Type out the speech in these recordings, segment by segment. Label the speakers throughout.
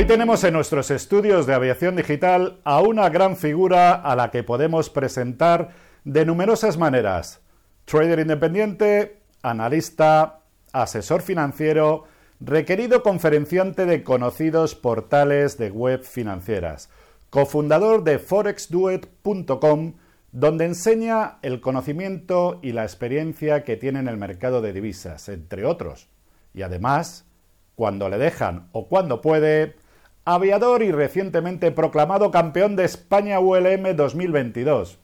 Speaker 1: Hoy tenemos en nuestros estudios de aviación digital a una gran figura a la que podemos presentar de numerosas maneras. Trader independiente, analista, asesor financiero, requerido conferenciante de conocidos portales de web financieras, cofundador de forexduet.com, donde enseña el conocimiento y la experiencia que tiene en el mercado de divisas, entre otros. Y además, cuando le dejan o cuando puede, aviador y recientemente proclamado campeón de España ULM 2022.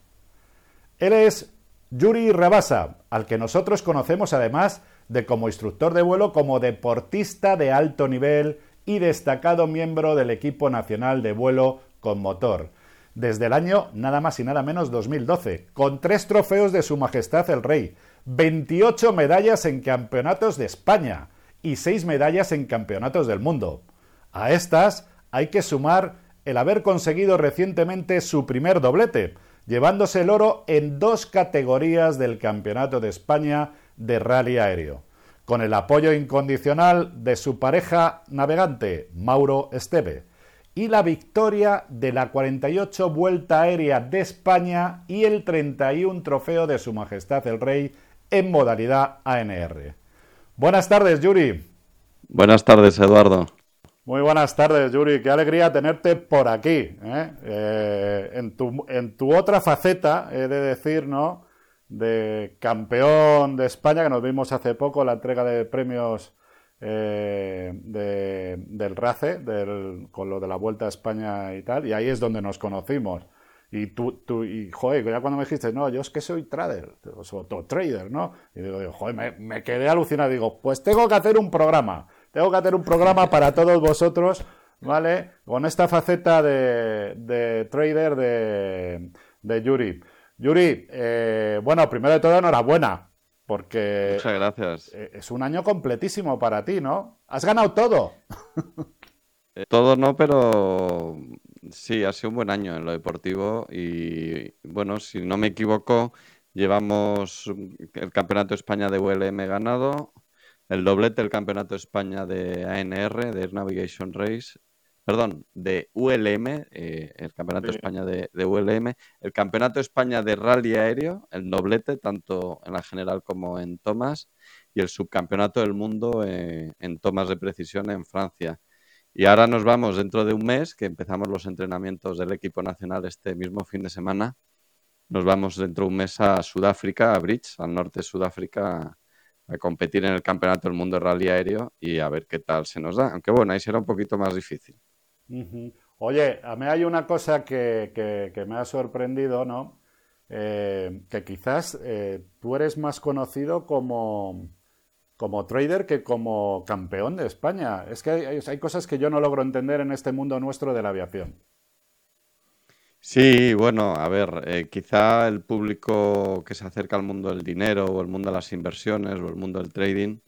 Speaker 1: Él es Yuri Rabasa, al que nosotros conocemos además de como instructor de vuelo, como deportista de alto nivel y destacado miembro del equipo nacional de vuelo con motor, desde el año nada más y nada menos 2012, con tres trofeos de Su Majestad el Rey, 28 medallas en campeonatos de España y seis medallas en campeonatos del mundo. A estas hay que sumar el haber conseguido recientemente su primer doblete, llevándose el oro en dos categorías del Campeonato de España de rally aéreo, con el apoyo incondicional de su pareja navegante, Mauro Esteve, y la victoria de la 48 Vuelta Aérea de España y el 31 Trofeo de Su Majestad el Rey en modalidad ANR. Buenas tardes, Yuri.
Speaker 2: Buenas tardes, Eduardo.
Speaker 1: Muy buenas tardes, Yuri. Qué alegría tenerte por aquí. ¿eh? Eh, en, tu, en, tu, otra faceta, he de decir, ¿no? De campeón de España, que nos vimos hace poco, la entrega de premios eh, del RACE, con lo de la Vuelta a España y tal, y ahí es donde nos conocimos. Y tú, tú y joder, ya cuando me dijiste, no, yo es que soy trader, o trader, ¿no? Y digo, joder, me, quedé alucinado. Digo, pues tengo que hacer un programa, tengo que hacer un programa para todos vosotros, ¿vale? Con esta faceta de, de trader de, de Yuri. Yuri, eh, bueno, primero de todo, enhorabuena, porque
Speaker 2: Muchas gracias.
Speaker 1: Eh, es un año completísimo para ti, ¿no? Has ganado todo.
Speaker 2: Eh, todo no, pero sí, ha sido un buen año en lo deportivo y bueno, si no me equivoco, llevamos el Campeonato de España de ULM ganado, el doblete del Campeonato de España de ANR, de Air Navigation Race, perdón, de ULM, eh, el Campeonato de España de, de, ULM, el Campeonato de España de Rally Aéreo, el doblete, tanto en la general como en tomas, y el Subcampeonato del Mundo eh, en tomas de precisión en Francia. Y ahora nos vamos dentro de un mes, que empezamos los entrenamientos del equipo nacional este mismo fin de semana. Nos vamos dentro de un mes a Sudáfrica, a Bridge, al norte de Sudáfrica, a competir en el Campeonato del Mundo de Rally Aéreo y a ver qué tal se nos da. Aunque bueno, ahí será un poquito más difícil.
Speaker 1: Oye, a mí hay una cosa que, que, me ha sorprendido, ¿no? Eh, que quizás eh, tú eres más conocido como, como trader que como campeón de España. Es que hay, hay, cosas que yo no logro entender en este mundo nuestro de la aviación.
Speaker 2: Sí, bueno, a ver, eh, quizá el público que se acerca al mundo del dinero o el mundo de las inversiones o el mundo del trading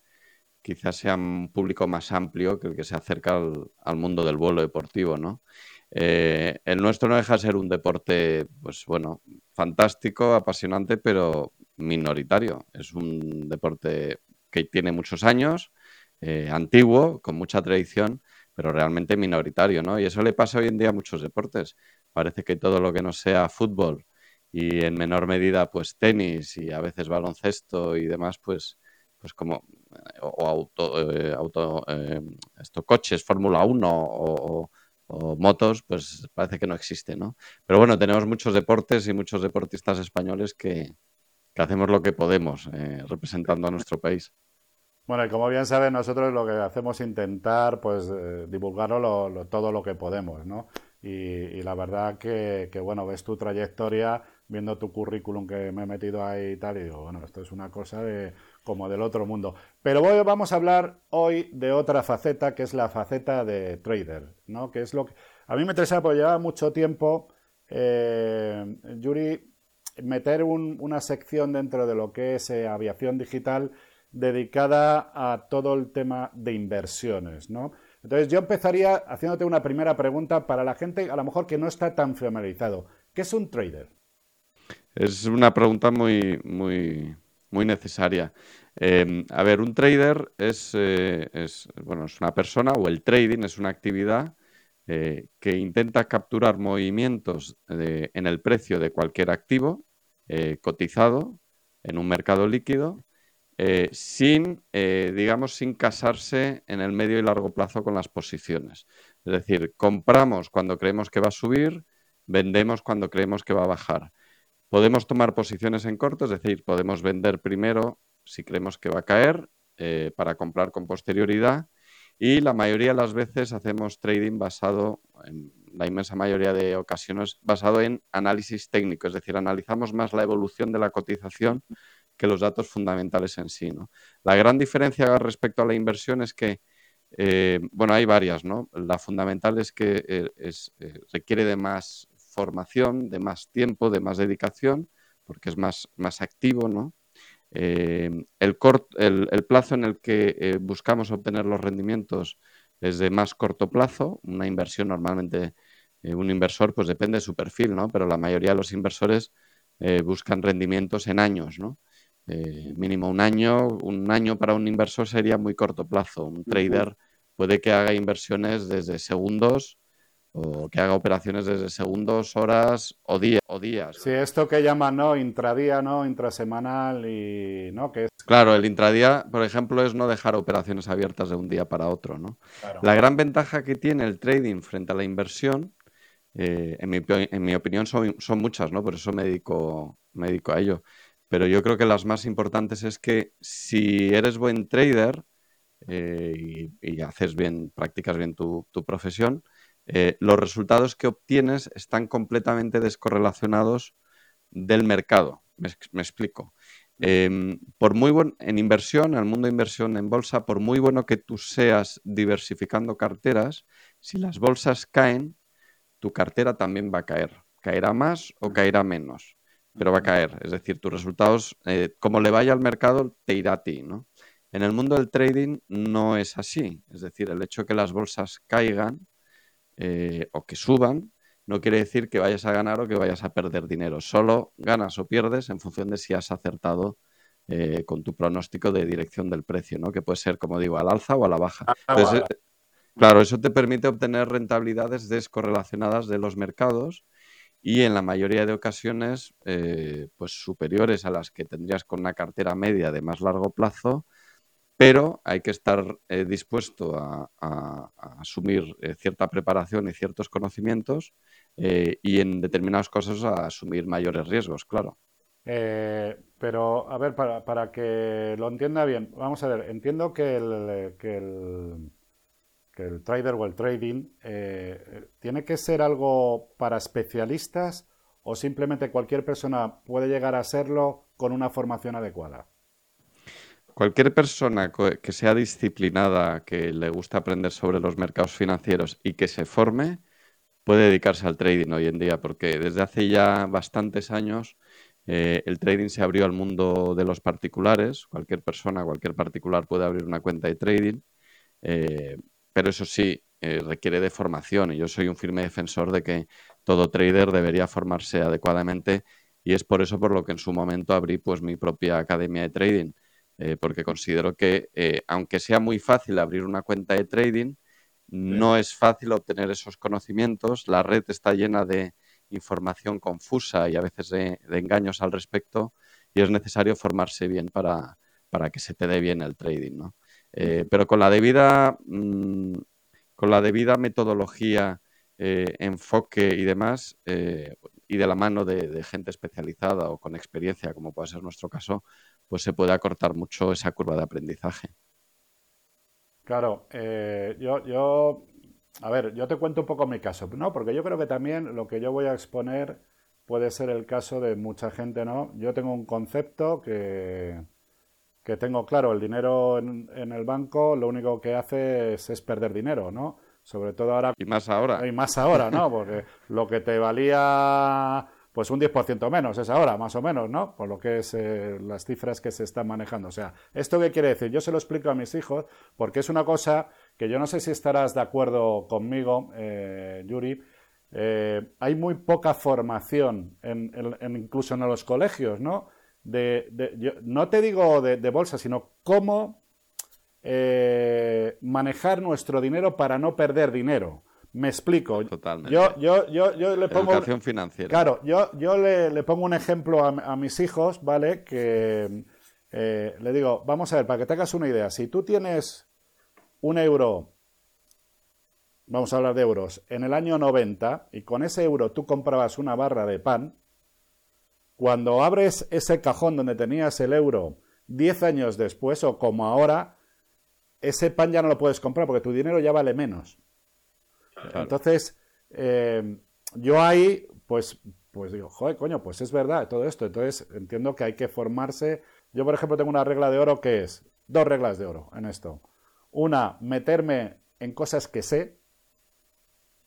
Speaker 2: quizás sea un público más amplio que el que se acerca al, mundo del vuelo deportivo, ¿no? Eh, el nuestro no deja de ser un deporte, pues bueno, fantástico, apasionante, pero minoritario. Es un deporte que tiene muchos años, eh, antiguo, con mucha tradición, pero realmente minoritario, ¿no? Y eso le pasa hoy en día a muchos deportes. Parece que todo lo que no sea fútbol y en menor medida, pues tenis y a veces baloncesto y demás, pues, pues como o auto, eh, auto eh, estos coches, Fórmula 1 o, motos, pues parece que no existe, ¿no? Pero bueno, tenemos muchos deportes y muchos deportistas españoles que, que hacemos lo que podemos eh, representando a nuestro país.
Speaker 1: Bueno, y como bien saben, nosotros lo que hacemos es intentar pues divulgarlo lo, lo, todo lo que podemos, ¿no? Y, la verdad que, bueno, ves tu trayectoria, viendo tu currículum que me he metido ahí y tal, y digo, bueno, esto es una cosa de como del otro mundo. Pero hoy vamos a hablar hoy de otra faceta, que es la faceta de trader, ¿no? Que es lo que a mí me interesa, porque lleva mucho tiempo, eh, Yuri, meter un, una sección dentro de lo que es eh, aviación digital dedicada a todo el tema de inversiones, ¿no? Entonces yo empezaría haciéndote una primera pregunta para la gente a lo mejor que no está tan familiarizado. ¿Qué es un trader?
Speaker 2: Es una pregunta muy, muy, muy necesaria. Eh, a ver, un trader es, eh, es, bueno, es una persona o el trading es una actividad eh, que intenta capturar movimientos en el precio de cualquier activo eh, cotizado en un mercado líquido eh, sin, digamos, sin casarse en el medio y largo plazo con las posiciones. Es decir, compramos cuando creemos que va a subir, vendemos cuando creemos que va a bajar. Podemos tomar posiciones en corto, es decir, podemos vender primero si creemos que va a caer para comprar con posterioridad y la mayoría de las veces hacemos trading basado, en la inmensa mayoría de ocasiones, basado en análisis técnico, es decir, analizamos más la evolución de la cotización que los datos fundamentales en sí. ¿no? La gran diferencia respecto a la inversión es que, eh, bueno, hay varias, ¿no? La fundamental es que eh, eh, requiere de más formación, de más tiempo, de más dedicación, porque es más, más activo, ¿no? Eh, el, plazo en el que buscamos obtener los rendimientos es de más corto plazo. Una inversión normalmente, un inversor, pues depende de su perfil, ¿no? Pero la mayoría de los inversores buscan rendimientos en años, ¿no? Mínimo un año. Un año para un inversor sería muy corto plazo. Un trader puede que haga inversiones desde segundos o que haga operaciones desde segundos, horas o, días o días.
Speaker 1: Sí, esto que llaman ¿no? intradía, ¿no? intrasemanal y ¿no? que es...
Speaker 2: Claro, el intradía, por ejemplo, es no dejar operaciones abiertas de un día para otro. ¿no? La gran ventaja que tiene el trading frente a la inversión, eh, en, mi, opinión, son, muchas, ¿no? por eso me dedico, me dedico a ello. Pero yo creo que las más importantes es que si eres buen trader eh, y, haces bien, practicas bien tu profesión, eh, los resultados que obtienes están completamente descorrelacionados del mercado. Me, explico. Em, por muy en inversión, en el mundo de inversión en bolsa, por muy bueno que tú seas diversificando carteras, si las bolsas caen, tu cartera también va a caer. Caerá más o caerá menos, pero va a caer. Es decir, tus resultados, eh, como le vaya al mercado, te irá a ti. ¿no? En el mundo del trading no es así. Es decir, el hecho de que las bolsas caigan eh, o que suban, no quiere decir que vayas a ganar o que vayas a perder dinero. Solo ganas o pierdes en función de si has acertado eh, con tu pronóstico de dirección del precio, ¿no? Que puede ser, como digo, al alza o a la baja. Ah, eh, claro, eso te permite obtener rentabilidades descorrelacionadas de los mercados y en la mayoría de ocasiones, pues superiores a las que tendrías con una cartera media de más largo plazo pero hay que estar eh, dispuesto a, asumir eh, cierta preparación y ciertos conocimientos eh, y en determinadas cosas a asumir mayores riesgos, claro.
Speaker 1: pero, a ver, para, que lo entienda bien, vamos a ver, entiendo que que el, el trader o el trading tiene que ser algo para especialistas o simplemente cualquier persona puede llegar a serlo con una formación adecuada.
Speaker 2: Cualquier persona que sea disciplinada, que le gusta aprender sobre los mercados financieros y que se forme, puede dedicarse al trading hoy en día, porque desde hace ya bastantes años eh, el trading se abrió al mundo de los particulares. Cualquier persona, cualquier particular puede abrir una cuenta de trading, eh, pero eso sí, eh, requiere de formación y yo soy un firme defensor de que todo trader debería formarse adecuadamente y es por eso por lo que en su momento abrí pues mi propia academia de trading eh, porque considero que eh, aunque sea muy fácil abrir una cuenta de trading, no es fácil obtener esos conocimientos. La red está llena de información confusa y a veces de, engaños al respecto y es necesario formarse bien para, que se te dé bien el trading. Eh, pero con la debida, mm, con la debida metodología, enfoque y demás, y de la mano de gente especializada o con experiencia, como puede ser nuestro caso, pues se puede acortar mucho esa curva de aprendizaje.
Speaker 1: Claro, eh, yo, yo, a ver, yo te cuento un poco mi caso, ¿no? Porque yo creo que también lo que yo voy a exponer puede ser el caso de mucha gente, ¿no? Yo tengo un concepto que, que tengo claro, el dinero en, en, el banco lo único que hace es, es perder dinero, ¿no? Sobre todo ahora.
Speaker 2: Y más ahora.
Speaker 1: Y más ahora, ¿no? Porque lo que te valía pues un 10% menos es ahora, más o menos, ¿no? Por lo que es eh, las cifras que se están manejando. O sea, ¿esto qué quiere decir? Yo se lo explico a mis hijos porque es una cosa que yo no sé si estarás de acuerdo conmigo, eh, Yuri. Eh, hay muy poca formación, en, incluso en los colegios, ¿no? De, no te digo de, bolsa, sino cómo manejar nuestro dinero para no perder dinero. Me explico.
Speaker 2: Totalmente.
Speaker 1: Yo, yo, yo, yo le pongo.
Speaker 2: Educación financiera.
Speaker 1: Claro, yo, yo le, le pongo un ejemplo a, a mis hijos, ¿vale? Que eh, le digo, vamos a ver, para que tengas una idea, si tú tienes un euro, vamos a hablar de euros, en el año 90 y con ese euro tú comprabas una barra de pan, cuando abres ese cajón donde tenías el euro 10 años después o como ahora, ese pan ya no lo puedes comprar porque tu dinero ya vale menos. Entonces, eh, yo ahí, pues, pues digo, joder, coño, pues es verdad todo esto. Entonces, entiendo que hay que formarse. Yo, por ejemplo, tengo una regla de oro que es, dos reglas de oro en esto. Una, meterme en cosas que sé,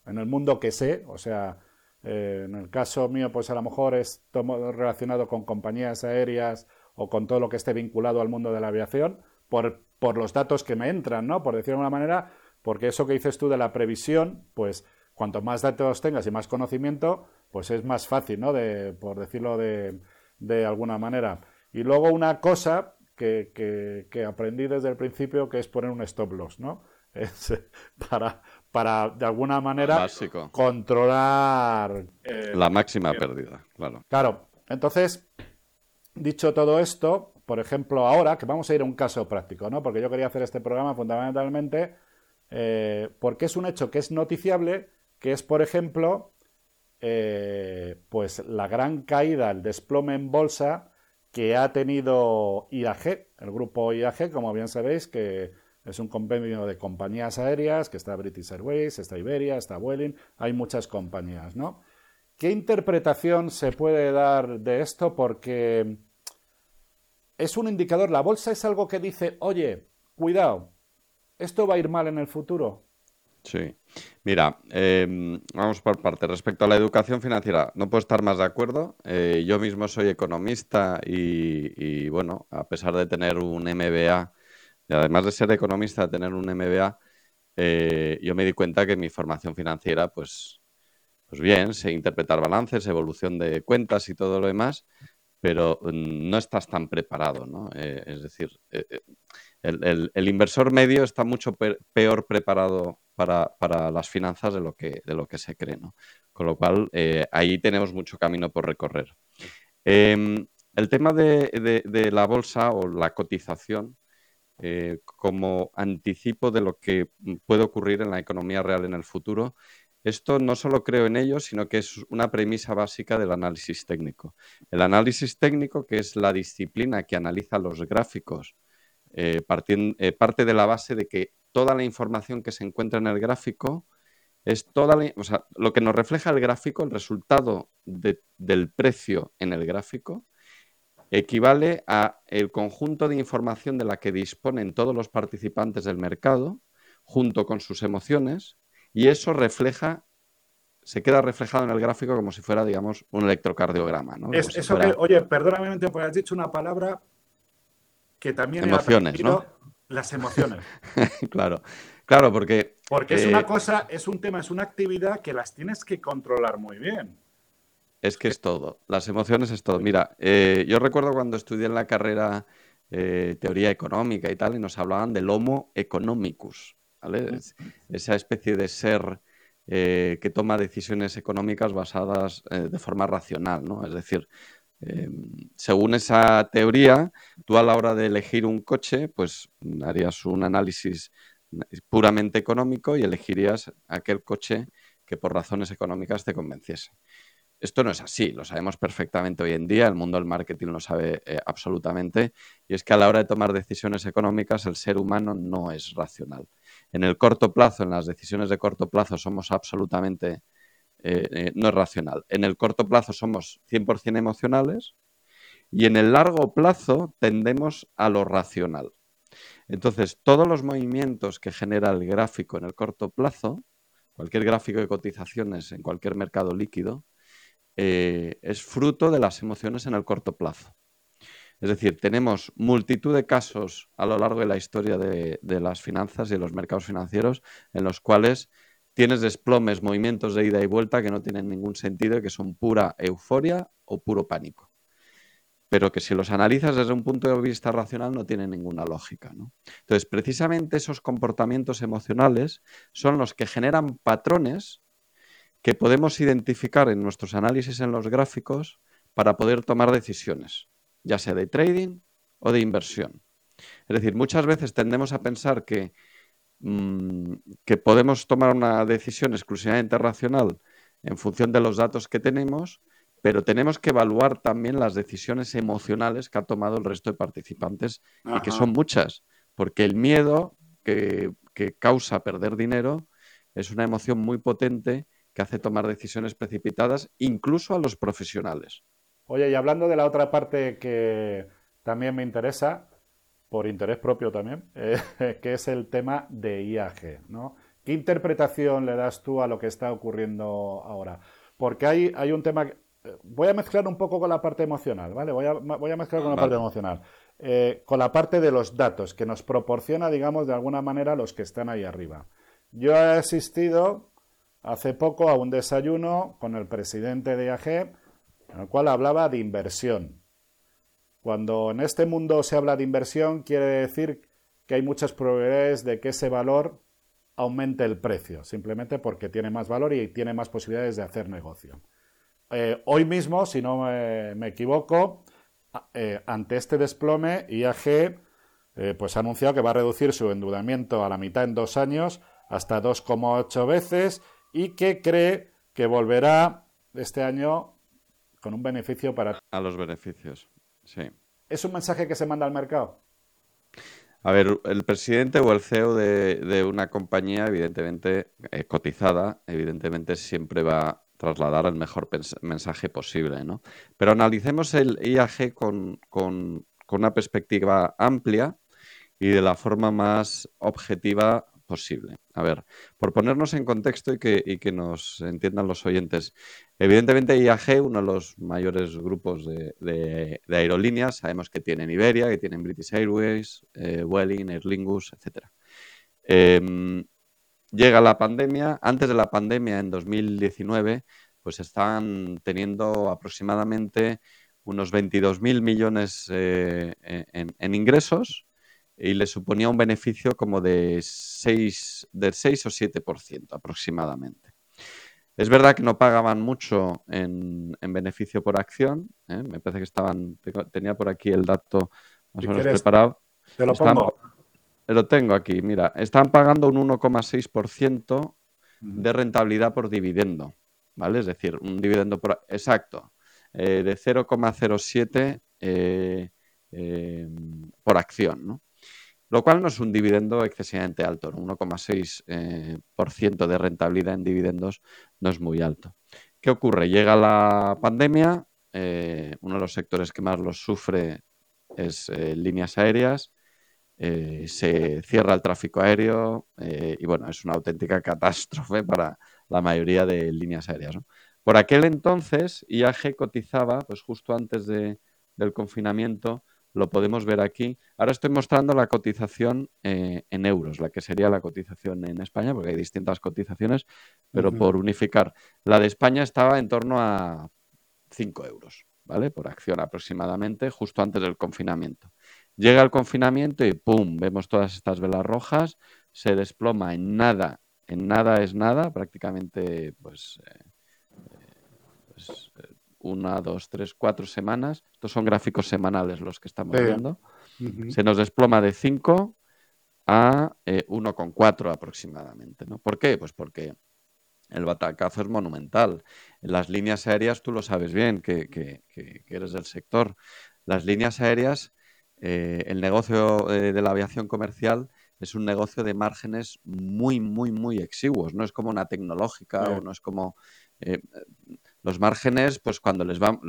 Speaker 1: en el mundo que sé, o sea, eh, en el caso mío, pues a lo mejor es relacionado con compañías aéreas o con todo lo que esté vinculado al mundo de la aviación, por, por los datos que me entran, ¿no? Por decirlo de una manera, porque eso que dices tú de la previsión, pues cuanto más datos tengas y más conocimiento, pues es más fácil, ¿no? De, por decirlo de, de alguna manera. Y luego una cosa que, que, aprendí desde el principio, que es poner un stop loss, ¿no? Es para, para de alguna manera
Speaker 2: Básico.
Speaker 1: controlar
Speaker 2: eh, la máxima pérdida, claro.
Speaker 1: Claro, entonces, dicho todo esto, por ejemplo, ahora que vamos a ir a un caso práctico, ¿no? Porque yo quería hacer este programa fundamentalmente eh, porque es un hecho que es noticiable, que es, por ejemplo, eh, pues la gran caída, el desplome en bolsa que ha tenido IAG, el grupo IAG, como bien sabéis, que es un compendio de compañías aéreas, que está British Airways, está Iberia, está Vueling, hay muchas compañías, ¿no? ¿Qué interpretación se puede dar de esto? Porque es un indicador, la bolsa es algo que dice, oye, cuidado, esto va a ir mal en el futuro.
Speaker 2: Sí. Mira, eh, vamos por parte. Respecto a la educación financiera, no puedo estar más de acuerdo. Eh, yo mismo soy economista y, bueno, a pesar de tener un MBA, y además de ser economista, de tener un MBA, eh, yo me di cuenta que mi formación financiera, pues, pues bien, sé interpretar balances, evolución de cuentas y todo lo demás, pero mm, no estás tan preparado, ¿no? Eh, es decir, eh, el, inversor medio está mucho peor preparado para, para, las finanzas de lo que, de lo que se cree, ¿no? Con lo cual, ahí tenemos mucho camino por recorrer. Em, el tema de, la bolsa o la cotización eh, como anticipo de lo que puede ocurrir en la economía real en el futuro. Esto no solo creo en ello, sino que es una premisa básica del análisis técnico. El análisis técnico, que es la disciplina que analiza los gráficos, eh, eh, parte de la base de que toda la información que se encuentra en el gráfico es toda la, o sea, lo que nos refleja el gráfico, el resultado de, del precio en el gráfico, equivale a el conjunto de información de la que disponen todos los participantes del mercado, junto con sus emociones, y eso refleja, se queda reflejado en el gráfico como si fuera, digamos, un electrocardiograma. ¿no?
Speaker 1: Es,
Speaker 2: si
Speaker 1: eso
Speaker 2: fuera...
Speaker 1: que, oye, perdóname, porque has dicho una palabra que también
Speaker 2: emociones, ¿no?
Speaker 1: Las emociones.
Speaker 2: claro, claro, porque
Speaker 1: porque es eh, una cosa, es un tema, es una actividad que las tienes que controlar muy bien.
Speaker 2: Es que es todo. Las emociones es todo. Mira, eh, yo recuerdo cuando estudié en la carrera eh, teoría económica y tal, y nos hablaban del homo economicus, ¿vale? Es, esa especie de ser eh, que toma decisiones económicas basadas eh, de forma racional, ¿no? Es decir, em, según esa teoría, tú a la hora de elegir un coche, pues harías un análisis puramente económico y elegirías aquel coche que por razones económicas te convenciese. Esto no es así, lo sabemos perfectamente hoy en día, el mundo del marketing lo sabe eh, absolutamente, y es que a la hora de tomar decisiones económicas el ser humano no es racional. En el corto plazo, en las decisiones de corto plazo, somos absolutamente, eh, eh, no es racional. En el corto plazo somos 100% emocionales y en el largo plazo tendemos a lo racional. Entonces, todos los movimientos que genera el gráfico en el corto plazo, cualquier gráfico de cotizaciones en cualquier mercado líquido, eh, es fruto de las emociones en el corto plazo. Es decir, tenemos multitud de casos a lo largo de la historia de, las finanzas y de los mercados financieros en los cuales tienes desplomes, movimientos de ida y vuelta que no tienen ningún sentido y que son pura euforia o puro pánico. pero que si los analizas desde un punto de vista racional no tiene ninguna lógica. Entonces, precisamente esos comportamientos emocionales son los que generan patrones que podemos identificar en nuestros análisis en los gráficos para poder tomar decisiones, ya sea de trading o de inversión. Es decir, muchas veces tendemos a pensar que, mm, que podemos tomar una decisión exclusivamente racional en función de los datos que tenemos, pero tenemos que evaluar también las decisiones emocionales que ha tomado el resto de participantes y que son muchas, porque el miedo que, que causa perder dinero es una emoción muy potente que hace tomar decisiones precipitadas incluso a los profesionales.
Speaker 1: Oye, y hablando de la otra parte que también me interesa, por interés propio también, eh, que es el tema de IAG, ¿no? ¿Qué interpretación le das tú a lo que está ocurriendo ahora? Porque hay, hay un tema... Eh, voy a mezclar un poco con la parte emocional, ¿vale? Voy a, voy a mezclar con la parte emocional. Eh, con la parte de los datos que nos proporciona, digamos, de alguna manera los que están ahí arriba. Yo he asistido hace poco a un desayuno con el presidente de IAG, en el cual hablaba de inversión. Cuando en este mundo se habla de inversión, quiere decir que hay muchas probabilidades de que ese valor aumente el precio, simplemente porque tiene más valor y tiene más posibilidades de hacer negocio. Eh, hoy mismo, si no me, equivoco, eh, ante este desplome, IAG eh, pues ha anunciado que va a reducir su endeudamiento a la mitad en dos años hasta 2,8 veces y que cree que volverá este año con un beneficio para...
Speaker 2: A los beneficios, sí.
Speaker 1: ¿Es un mensaje que se manda al mercado?
Speaker 2: A ver, el presidente o el CEO de, una compañía, evidentemente eh, cotizada, evidentemente siempre va a trasladar el mejor mensaje posible, ¿no? Pero analicemos el IAG con, con una perspectiva amplia y de la forma más objetiva posible. A ver, por ponernos en contexto y que, nos entiendan los oyentes, evidentemente IAG, uno de los mayores grupos de, aerolíneas, sabemos que tienen Iberia, que tienen British Airways, eh, Welling, Aer Lingus, etc. Em, llega la pandemia, antes de la pandemia, en 2019, pues estaban teniendo aproximadamente unos 22.000 millones eh, en ingresos y le suponía un beneficio como de 6, del 6 o 7% aproximadamente. Es verdad que no pagaban mucho en, beneficio por acción. ¿eh? Me parece que estaban. Tenía por aquí el dato más o menos preparado.
Speaker 1: Te lo pongo.
Speaker 2: lo tengo aquí. Mira, están pagando un 1,6% de rentabilidad por dividendo. ¿Vale? Es decir, un dividendo por. Exacto. Eh, de 0,07 eh, por acción. ¿no? Lo cual no es un dividendo excesivamente alto, 1,6% eh, de rentabilidad en dividendos no es muy alto. ¿Qué ocurre? Llega la pandemia, eh, uno de los sectores que más los sufre es eh, líneas aéreas, se cierra el tráfico aéreo y bueno, es una auténtica catástrofe para la mayoría de líneas aéreas. Por aquel entonces, IAG cotizaba, pues justo antes del confinamiento, lo podemos ver aquí. Ahora estoy mostrando la cotización eh, en euros, la que sería la cotización en España, porque hay distintas cotizaciones, pero por unificar. La de España estaba en torno a 5 euros, ¿vale? Por acción aproximadamente, justo antes del confinamiento. Llega el confinamiento y ¡pum! Vemos todas estas velas rojas, se desploma en nada, en nada es nada, prácticamente pues, eh, una, dos, tres, cuatro semanas. Estos son gráficos semanales los que estamos viendo. Se nos desploma de 5 a 1,4 eh, aproximadamente. ¿no? ¿Por qué? Pues porque el batacazo es monumental. En las líneas aéreas, tú lo sabes bien, que, eres del sector. Las líneas aéreas, eh, el negocio eh, de la aviación comercial es un negocio de márgenes muy, muy, muy exiguos. No es como una tecnológica o no es como los márgenes, pues cuando les va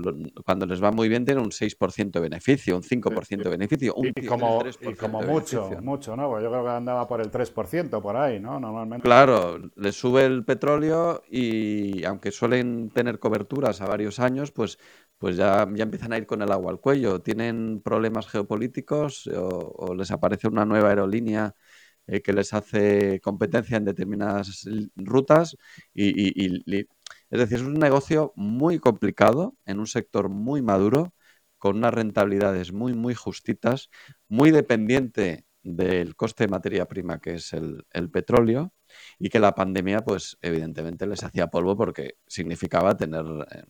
Speaker 2: cuando les va muy bien, tienen un 6% de beneficio, un 5% de beneficio, un
Speaker 1: y, como, y como mucho, mucho, ¿no? Pues yo creo que andaba por el 3% por ahí, ¿no? Normalmente.
Speaker 2: Claro, le sube el petróleo y aunque suelen tener coberturas a varios años, pues, pues ya, ya empiezan a ir con el agua al cuello. Tienen problemas geopolíticos o, les aparece una nueva aerolínea eh, que les hace competencia en determinadas rutas y es decir, es un negocio muy complicado en un sector muy maduro, con unas rentabilidades muy, muy justitas, muy dependiente del coste de materia prima, que es el, petróleo, y que la pandemia, pues evidentemente les hacía polvo porque significaba tener eh,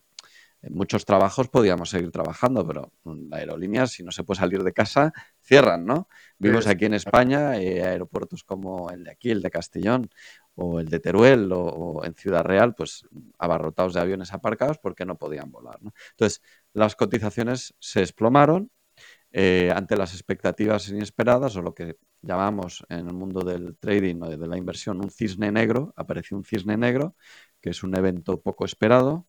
Speaker 2: muchos trabajos podíamos seguir trabajando, pero la aerolínea, si no se puede salir de casa, cierran, ¿no? Vimos aquí en España eh, aeropuertos como el de aquí, el de Castellón, o el de Teruel, o, en Ciudad Real, pues abarrotados de aviones aparcados porque no podían volar. Entonces, las cotizaciones se desplomaron eh, ante las expectativas inesperadas, o lo que llamamos en el mundo del trading o de la inversión un cisne negro, apareció un cisne negro, que es un evento poco esperado,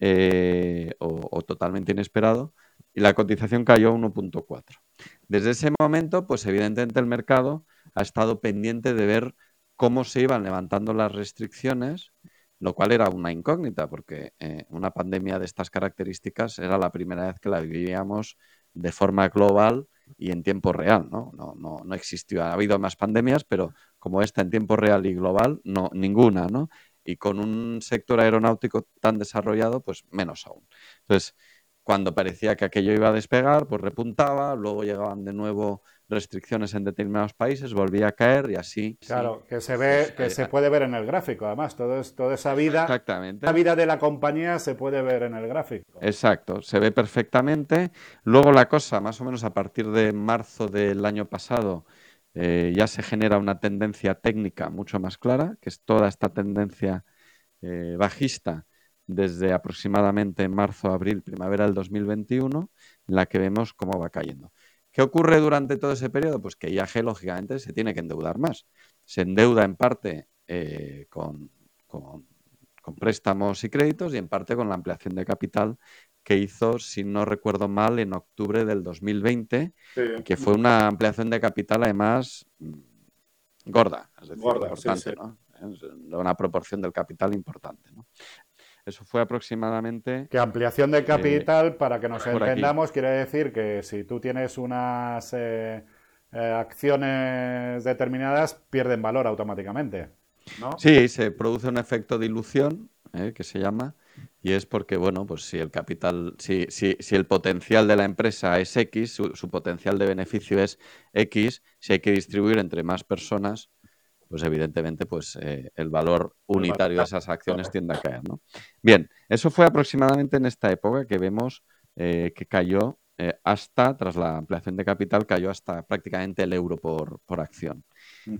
Speaker 2: eh, o, totalmente inesperado, y la cotización cayó 1.4. Desde ese momento, pues evidentemente el mercado ha estado pendiente de ver cómo se iban levantando las restricciones, lo cual era una incógnita, porque eh, una pandemia de estas características era la primera vez que la vivíamos de forma global y en tiempo real, ¿no? No, no, no existió. Ha habido más pandemias, pero como esta en tiempo real y global, no, ninguna, ¿no? y con un sector aeronáutico tan desarrollado, pues menos aún. Entonces, cuando parecía que aquello iba a despegar, pues repuntaba, luego llegaban de nuevo restricciones en determinados países, volvía a caer y así.
Speaker 1: Claro, que se ve, pues, que se puede ver en el gráfico, además, todo toda esa vida,
Speaker 2: Exactamente.
Speaker 1: la vida de la compañía se puede ver en el gráfico.
Speaker 2: Exacto, se ve perfectamente. Luego la cosa, más o menos a partir de marzo del año pasado, eh, ya se genera una tendencia técnica mucho más clara, que es toda esta tendencia eh, bajista desde aproximadamente marzo, abril, primavera del 2021, en la que vemos cómo va cayendo. ¿Qué ocurre durante todo ese periodo? Pues que IAG, lógicamente, se tiene que endeudar más. Se endeuda en parte eh, con, con, préstamos y créditos y en parte con la ampliación de capital que hizo, si no recuerdo mal, en octubre del 2020, que fue una ampliación de capital además gorda, es decir, importante, ¿no? una proporción del capital importante. ¿no? Eso fue aproximadamente...
Speaker 1: Que ampliación de capital, eh, para que nos entendamos, quiere decir que si tú tienes unas eh, eh, acciones determinadas, pierden valor automáticamente. ¿no?
Speaker 2: Sí, se produce un efecto de dilución, que se llama, y es porque, bueno, pues si el capital, si, si, si el potencial de la empresa es X, su, potencial de beneficio es X, si hay que distribuir entre más personas, pues evidentemente pues, eh, el valor unitario de esas acciones tiende a caer. ¿no? Bien, eso fue aproximadamente en esta época que vemos eh, que cayó eh, hasta, tras la ampliación de capital, cayó hasta prácticamente el euro por, por acción.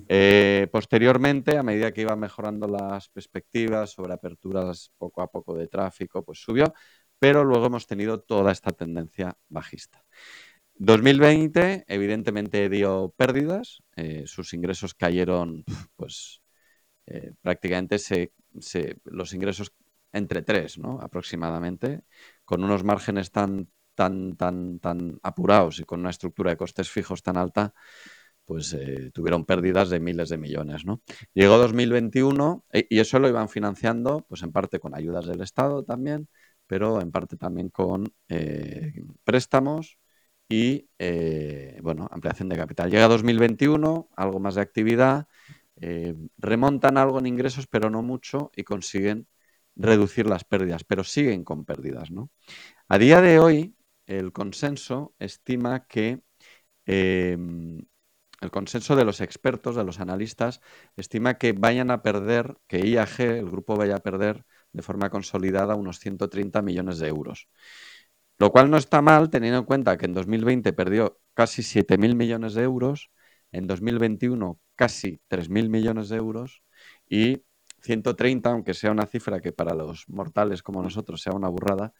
Speaker 2: Eh, posteriormente, a medida que iban mejorando las perspectivas sobre aperturas poco a poco de tráfico, pues subió, pero luego hemos tenido toda esta tendencia bajista. 2020 evidentemente dio pérdidas, eh, sus ingresos cayeron, pues eh, prácticamente se, los ingresos entre tres, ¿no? aproximadamente, con unos márgenes tan, tan, tan, tan apurados y con una estructura de costes fijos tan alta, pues eh, tuvieron pérdidas de miles de millones. ¿no? Llegó 2021 e, y eso lo iban financiando, pues en parte con ayudas del Estado también, pero en parte también con préstamos y, eh, bueno, ampliación de capital. Llega 2021, algo más de actividad, remontan algo en ingresos, pero no mucho, y consiguen reducir las pérdidas, pero siguen con pérdidas. ¿no? A día de hoy, el consenso estima que el consenso de los expertos, de los analistas, estima que vayan a perder, que IAG, el grupo vaya a perder de forma consolidada unos 130 millones de euros. Lo cual no está mal teniendo en cuenta que en 2020 perdió casi 7.000 millones de euros, en 2021 casi 3.000 millones de euros y 130, aunque sea una cifra que para los mortales como nosotros sea una burrada,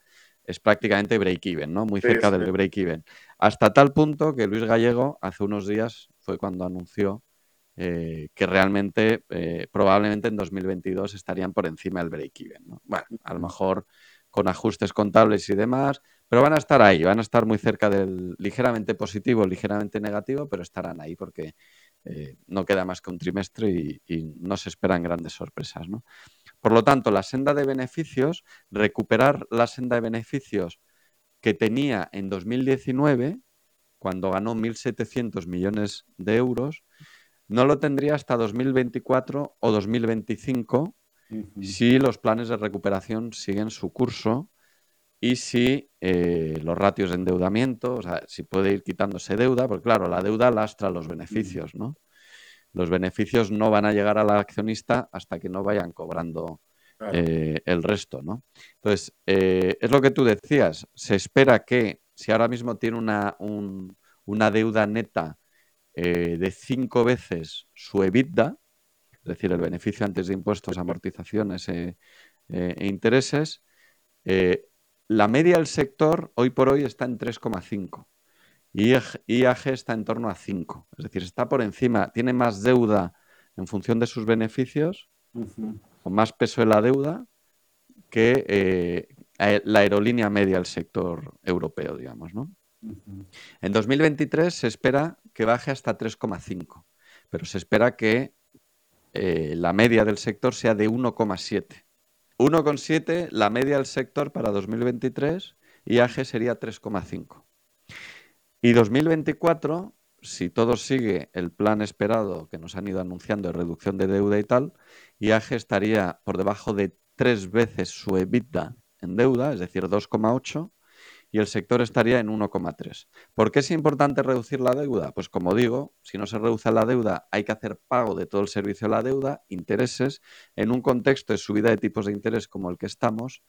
Speaker 2: es prácticamente break-even, ¿no? Muy cerca del break-even. Hasta tal punto que Luis Gallego hace unos días fue cuando anunció eh, que realmente eh, probablemente en 2022 estarían por encima del break-even. Bueno, a lo mejor con ajustes contables y demás, pero van a estar ahí, van a estar muy cerca del ligeramente positivo, ligeramente negativo, pero estarán ahí porque eh, no queda más que un trimestre y, y no se esperan grandes sorpresas. ¿no? Por lo tanto, la senda de beneficios, recuperar la senda de beneficios que tenía en 2019, cuando ganó 1.700 millones de euros, no lo tendría hasta 2024 o 2025 si los planes de recuperación siguen su curso y si eh, los ratios de endeudamiento, o sea, si puede ir quitándose deuda, porque claro, la deuda lastra los beneficios, ¿no? Los beneficios no van a llegar al accionista hasta que no vayan cobrando eh, el resto, ¿no? Entonces, eh, es lo que tú decías, se espera que si ahora mismo tiene una, una deuda neta de cinco veces su EBITDA, es decir, el beneficio antes de impuestos, amortizaciones e intereses, la media del sector hoy por hoy está en 3,5 y IAG está en torno a 5. Es decir, está por encima, tiene más deuda en función de sus beneficios, o más peso en la deuda, que eh, la aerolínea media del sector europeo, digamos. ¿no? En 2023 se espera que baje hasta 3,5, pero se espera que eh, la media del sector sea de 1,7. 1,7 la media del sector para 2023 y AG sería 3,5. Y 2024, si todo sigue el plan esperado que nos han ido anunciando de reducción de deuda y tal, IAG estaría por debajo de tres veces su EBITDA en deuda, es decir, 2,8, y el sector estaría en 1,3. ¿Por qué es importante reducir la deuda? Pues como digo, si no se reduce la deuda, hay que hacer pago de todo el servicio de la deuda, intereses, en un contexto de subida de tipos de interés como el que estamos,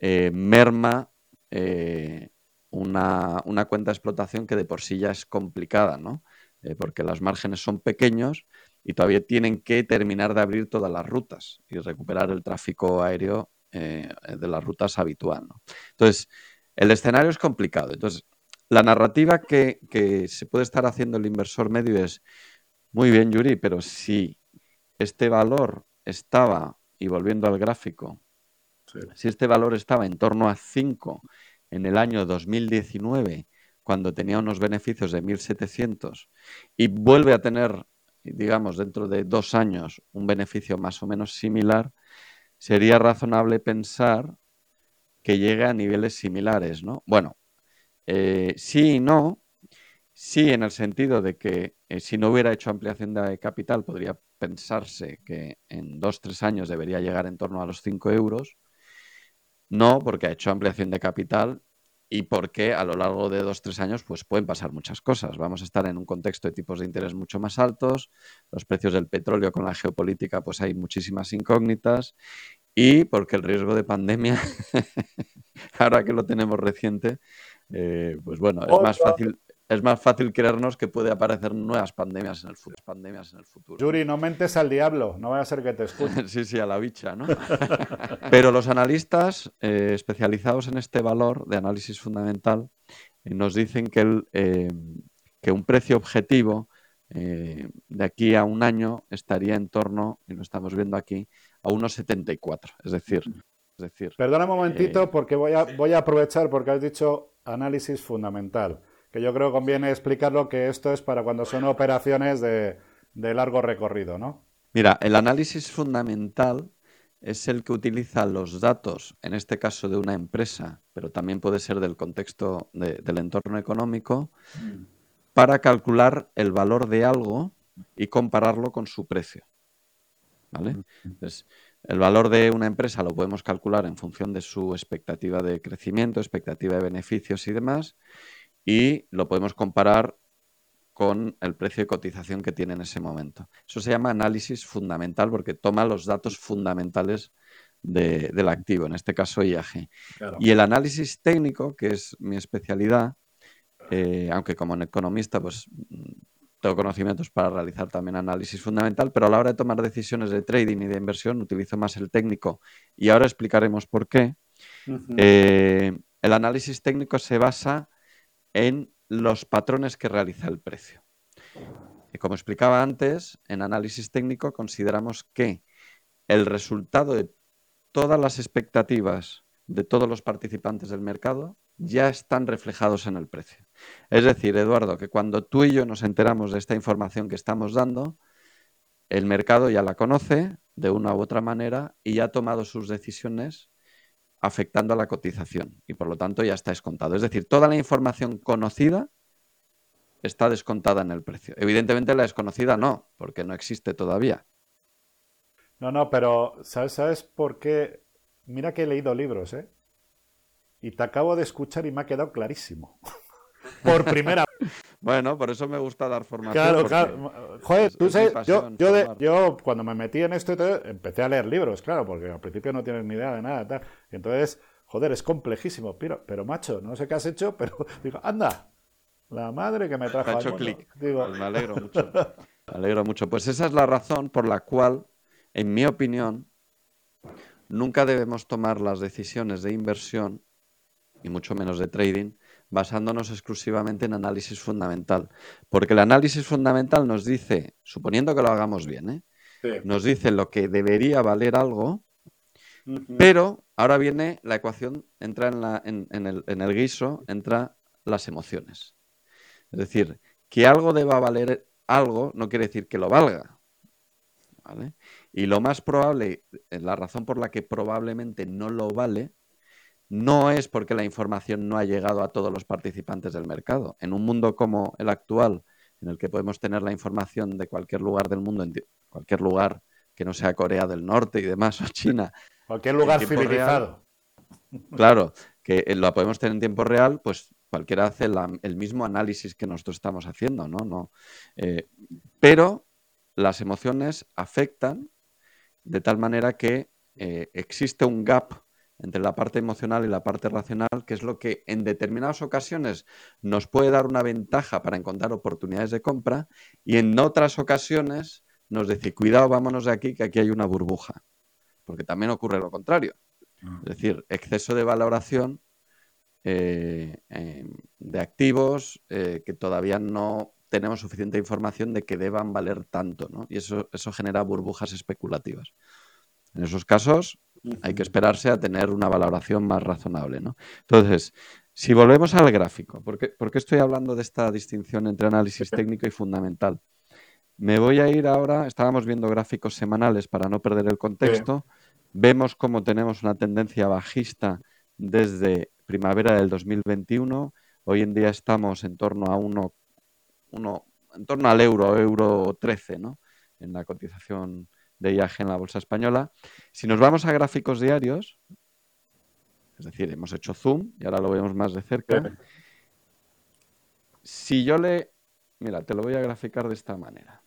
Speaker 2: eh, merma eh, una, cuenta de explotación que de por sí ya es complicada, ¿no? Eh, porque los márgenes son pequeños y todavía tienen que terminar de abrir todas las rutas y recuperar el tráfico aéreo de las rutas habitual. Entonces, el escenario es complicado. Entonces, la narrativa que, se puede estar haciendo el inversor medio es, muy bien, Yuri, pero si este valor estaba, y volviendo al gráfico, si este valor estaba en torno a 5 en el año 2019, cuando tenía unos beneficios de 1.700, y vuelve a tener, digamos, dentro de dos años, un beneficio más o menos similar, sería razonable pensar que llegue a niveles similares, ¿no? Bueno, eh, sí y no, sí en el sentido de que eh, si no hubiera hecho ampliación de capital podría pensarse que en dos, tres años debería llegar en torno a los 5 euros. No, porque ha hecho ampliación de capital y porque a lo largo de dos, tres años pues pueden pasar muchas cosas. Vamos a estar en un contexto de tipos de interés mucho más altos, los precios del petróleo con la geopolítica pues hay muchísimas incógnitas y porque el riesgo de pandemia, ahora que lo tenemos reciente, eh, pues bueno, es más fácil. Es más fácil creernos que puede aparecer nuevas pandemias en el futuro. Pandemias en el futuro.
Speaker 1: Yuri, no mentes al diablo, no vaya a ser que te escuche.
Speaker 2: sí, sí, a la bicha, ¿no? Pero los analistas eh, especializados en este valor de análisis fundamental eh, nos dicen que, el, que un precio objetivo de aquí a un año estaría en torno, y lo estamos viendo aquí, a 1,74. Es decir, es decir.
Speaker 1: Perdona un momentito eh, porque voy a, voy a aprovechar porque has dicho análisis fundamental, que yo creo que conviene explicarlo que esto es para cuando son operaciones de, de largo recorrido, ¿no?
Speaker 2: Mira, el análisis fundamental es el que utiliza los datos, en este caso de una empresa, pero también puede ser del contexto del entorno económico, mm. para calcular el valor de algo y compararlo con su precio. Entonces, el valor de una empresa lo podemos calcular en función de su expectativa de crecimiento, expectativa de beneficios y demás, y lo podemos comparar con el precio de cotización que tiene en ese momento. Eso se llama análisis fundamental porque toma los datos fundamentales del activo, en este caso IAG. Y el análisis técnico, que es mi especialidad, eh, aunque como economista pues tengo conocimientos para realizar también análisis fundamental, pero a la hora de tomar decisiones de trading y de inversión utilizo más el técnico y ahora explicaremos por qué. Eh, el análisis técnico se basa en los patrones que realiza el precio. Y como explicaba antes, en análisis técnico consideramos que el resultado de todas las expectativas de todos los participantes del mercado ya están reflejados en el precio. Es decir, Eduardo, que cuando tú y yo nos enteramos de esta información que estamos dando, el mercado ya la conoce de una u otra manera y ya ha tomado sus decisiones afectando a la cotización y por lo tanto ya está descontado. Es decir, toda la información conocida está descontada en el precio. Evidentemente la desconocida no, porque no existe todavía.
Speaker 1: No, no, pero ¿sabes, ¿sabes por qué? Mira que he leído libros, ¿eh? Y te acabo de escuchar y me ha quedado clarísimo. Por primera
Speaker 2: Bueno, por eso me gusta dar formación.
Speaker 1: Claro, claro. Joder, tú sabes, yo, yo, cuando me metí en esto, empecé a leer libros, claro, porque al principio no tienes ni idea de nada. Tal. Entonces, joder, es complejísimo. Pero, pero, macho, no sé qué has hecho, pero digo, anda, la madre que me trajo.
Speaker 2: Ha hecho clic. Pues me alegro mucho. Me alegro mucho. Pues esa es la razón por la cual, en mi opinión, nunca debemos tomar las decisiones de inversión, y mucho menos de trading, basándonos exclusivamente en análisis fundamental. Porque el análisis fundamental nos dice, suponiendo que lo hagamos bien, ¿eh? nos dice lo que debería valer algo, pero ahora viene la ecuación, entra en, el, en el guiso, entra las emociones. Es decir, que algo deba valer algo no quiere decir que lo valga. ¿vale? Y lo más probable, la razón por la que probablemente no lo vale, no es porque la información no ha llegado a todos los participantes del mercado. En un mundo como el actual, en el que podemos tener la información de cualquier lugar del mundo, en cualquier lugar que no sea Corea del Norte y demás, o China.
Speaker 1: Cualquier lugar civilizado.
Speaker 2: claro, que lo podemos tener en tiempo real, pues cualquiera hace el mismo análisis que nosotros estamos haciendo, ¿no? no eh, pero las emociones afectan de tal manera que eh, existe un gap entre la parte emocional y la parte racional, que es lo que en determinadas ocasiones nos puede dar una ventaja para encontrar oportunidades de compra y en otras ocasiones nos dice, cuidado, vámonos de aquí, que aquí hay una burbuja. Porque también ocurre lo contrario. Ah. Es decir, exceso de valoración eh, em, de activos eh, que todavía no tenemos suficiente información de que deban valer tanto, ¿no? Y eso, eso genera burbujas especulativas. En esos casos, hay que esperarse a tener una valoración más razonable. ¿no? Entonces, si volvemos al gráfico, ¿por qué, estoy hablando de esta distinción entre análisis técnico y fundamental? Me voy a ir ahora, estábamos viendo gráficos semanales para no perder el contexto. Vemos cómo tenemos una tendencia bajista desde primavera del 2021. Hoy en día estamos en torno a uno, uno en torno al euro, euro 13, ¿no? En la cotización de IAG en la bolsa española. Si nos vamos a gráficos diarios, es decir, hemos hecho zoom y ahora lo vemos más de cerca. Si yo le... Mira, te lo voy a graficar de esta manera.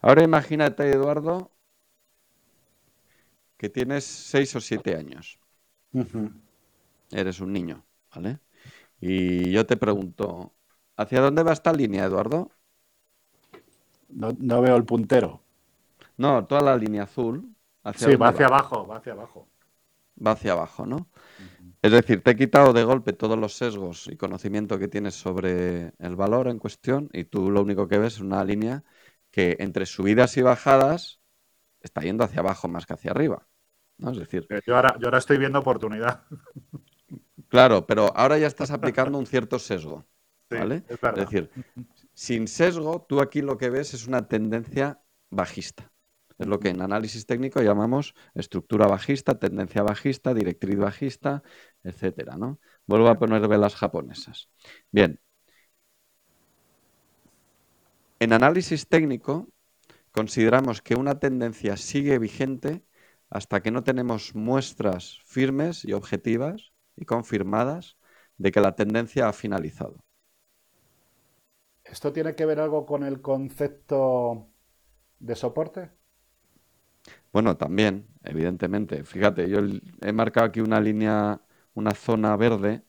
Speaker 2: Ahora imagínate, Eduardo, que tienes seis o siete años. Eres un niño, ¿vale? Y yo te pregunto, ¿hacia dónde va esta línea, Eduardo?
Speaker 1: No, veo el puntero.
Speaker 2: No, toda la línea azul.
Speaker 1: sí, va hacia abajo, va hacia abajo.
Speaker 2: Va hacia abajo, ¿no? Es decir, te he quitado de golpe todos los sesgos y conocimiento que tienes sobre el valor en cuestión y tú lo único que ves es una línea que entre subidas y bajadas está yendo hacia abajo más que hacia arriba. ¿no? Es decir,
Speaker 1: yo ahora, yo ahora estoy viendo oportunidad.
Speaker 2: Claro, pero ahora ya estás aplicando un cierto sesgo. ¿vale?
Speaker 1: es,
Speaker 2: es decir, sin sesgo, tú aquí lo que ves es una tendencia bajista. Es lo que en análisis técnico llamamos estructura bajista, tendencia bajista, directriz bajista, etcétera, ¿no? Vuelvo a poner velas japonesas. Bien. En análisis técnico consideramos que una tendencia sigue vigente hasta que no tenemos muestras firmes y objetivas y confirmadas de que la tendencia ha finalizado.
Speaker 1: ¿Esto tiene que ver algo con el concepto de soporte?
Speaker 2: Bueno, también, evidentemente. Fíjate, yo he marcado aquí una línea, una zona verde,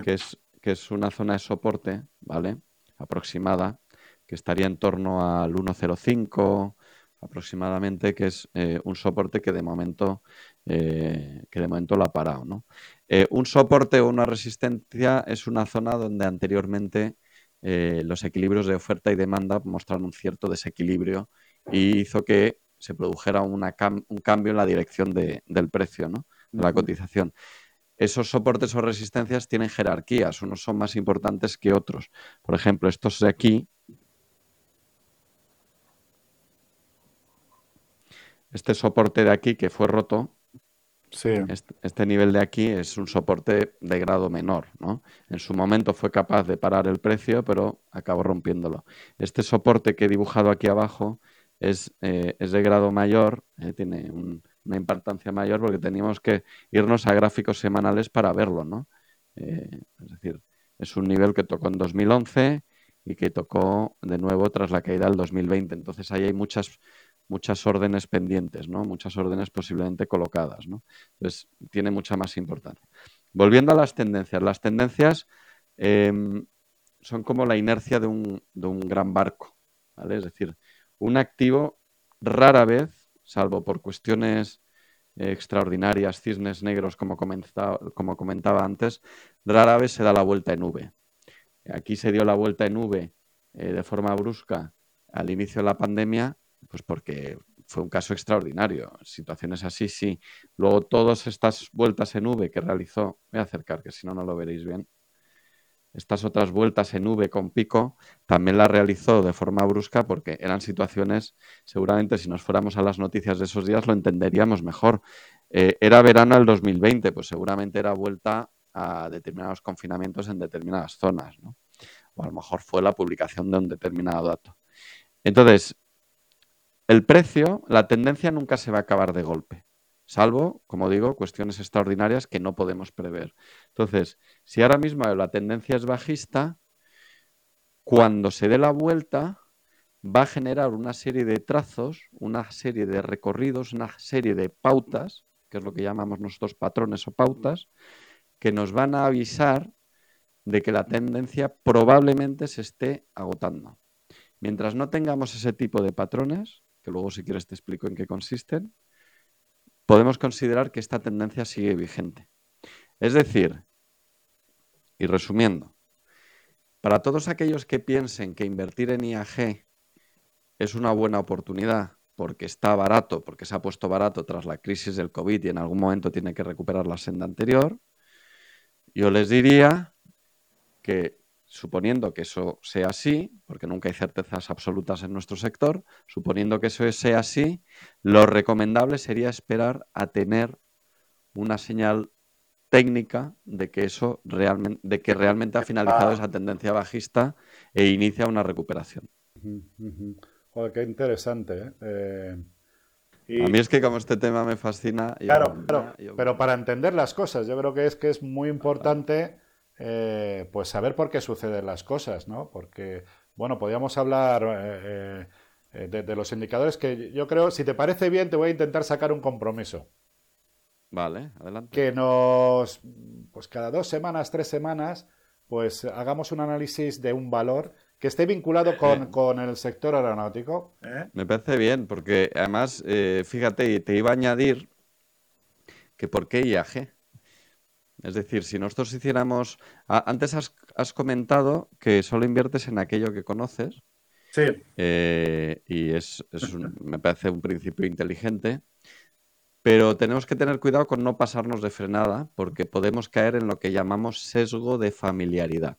Speaker 2: que, es, que es una zona de soporte, ¿vale? Aproximada, que estaría en torno al 1.05 aproximadamente, que es eh, un soporte que de momento, eh, que de momento lo ha parado, ¿no? Eh, un soporte o una resistencia es una zona donde anteriormente eh, los equilibrios de oferta y demanda mostraron un cierto desequilibrio y hizo que se produjera un cambio en la dirección del precio, ¿no? de la cotización. Esos soportes o resistencias tienen jerarquías, unos son más importantes que otros. Por ejemplo, estos de aquí, este soporte de aquí que fue roto, este, nivel de aquí es un soporte de grado menor, ¿no? En su momento fue capaz de parar el precio, pero acabó rompiéndolo. Este soporte que he dibujado aquí abajo es, eh, de grado mayor, eh, tiene un una importancia mayor porque teníamos que irnos a gráficos semanales para verlo, ¿no? Eh, es decir, es un nivel que tocó en 2011 y que tocó de nuevo tras la caída del 2020. Entonces ahí hay muchas, muchas órdenes pendientes, ¿no? Muchas órdenes posiblemente colocadas, ¿no? Entonces tiene mucha más importancia. Volviendo a las tendencias. Las tendencias em, son como la inercia de un, de un gran barco, ¿vale? Es decir, un activo rara vez, salvo por cuestiones extraordinarias, cisnes negros, como comentaba, como comentaba antes, rara vez se da la vuelta en V. Aquí se dio la vuelta en V eh, de forma brusca al inicio de la pandemia, pues porque fue un caso extraordinario. Situaciones así, sí. Luego todas estas vueltas en V que realizó, voy a acercar, que si no, no lo veréis bien, estas otras vueltas en V con pico también las realizó de forma brusca porque eran situaciones, seguramente si nos fuéramos a las noticias de esos días lo entenderíamos mejor. Eh, era verano del 2020, pues seguramente era vuelta a determinados confinamientos en determinadas zonas, ¿no? O a lo mejor fue la publicación de un determinado dato. Entonces, el precio, la tendencia nunca se va a acabar de golpe salvo, como digo, cuestiones extraordinarias que no podemos prever. Entonces, si ahora mismo la tendencia es bajista, cuando se dé la vuelta, va a generar una serie de trazos, una serie de recorridos, una serie de pautas, que es lo que llamamos nosotros patrones o pautas, que nos van a avisar de que la tendencia probablemente se esté agotando. Mientras no tengamos ese tipo de patrones, que luego si quieres te explico en qué consisten, podemos considerar que esta tendencia sigue vigente. Es decir, y resumiendo, para todos aquellos que piensen que invertir en IAG es una buena oportunidad porque está barato, porque se ha puesto barato tras la crisis del COVID y en algún momento tiene que recuperar la senda anterior, yo les diría que suponiendo que eso sea así, porque nunca hay certezas absolutas en nuestro sector, suponiendo que eso sea así, lo recomendable sería esperar a tener una señal técnica de que eso realmente, de que realmente ha finalizado esa tendencia bajista e inicia una recuperación.
Speaker 1: Joder, qué interesante. ¿eh?
Speaker 2: Eh, a mí es que como este tema me fascina.
Speaker 1: Claro, pero para entender las cosas, yo creo que es que es muy importante eh, pues saber por qué suceden las cosas, ¿no? Porque, bueno, podríamos hablar eh, eh, de, los indicadores que yo creo, si te parece bien, te voy a intentar sacar un compromiso.
Speaker 2: Vale, adelante.
Speaker 1: Que nos, pues cada dos semanas, tres semanas, pues hagamos un análisis de un valor que esté vinculado con, el sector aeronáutico.
Speaker 2: Me parece bien, porque además, fíjate, te iba a añadir que por qué IAG. Es decir, si nosotros hiciéramos... Antes has, comentado que solo inviertes en aquello que conoces.
Speaker 1: Sí.
Speaker 2: Eh, y es, me parece un principio inteligente. Pero tenemos que tener cuidado con no pasarnos de frenada porque podemos caer en lo que llamamos sesgo de familiaridad.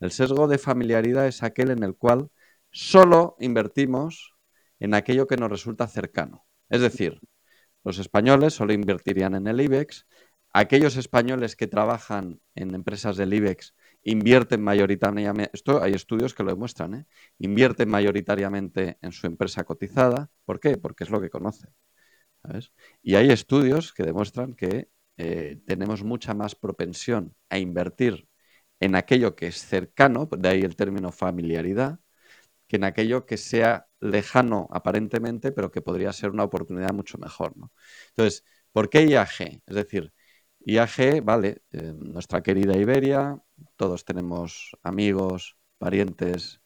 Speaker 2: El sesgo de familiaridad es aquel en el cual solo invertimos en aquello que nos resulta cercano. Es decir, los españoles solo invertirían en el IBEX aquellos españoles que trabajan en empresas del IBEX invierten mayoritariamente, esto hay estudios que lo demuestran, ¿eh? invierten mayoritariamente en su empresa cotizada. ¿Por qué? Porque es lo que conocen. Y hay estudios que demuestran que eh, tenemos mucha más propensión a invertir en aquello que es cercano, de ahí el término familiaridad, que en aquello que sea lejano aparentemente, pero que podría ser una oportunidad mucho mejor. Entonces, ¿por qué IAG? Es decir, IAG, vale, eh, nuestra querida Iberia, todos tenemos amigos, parientes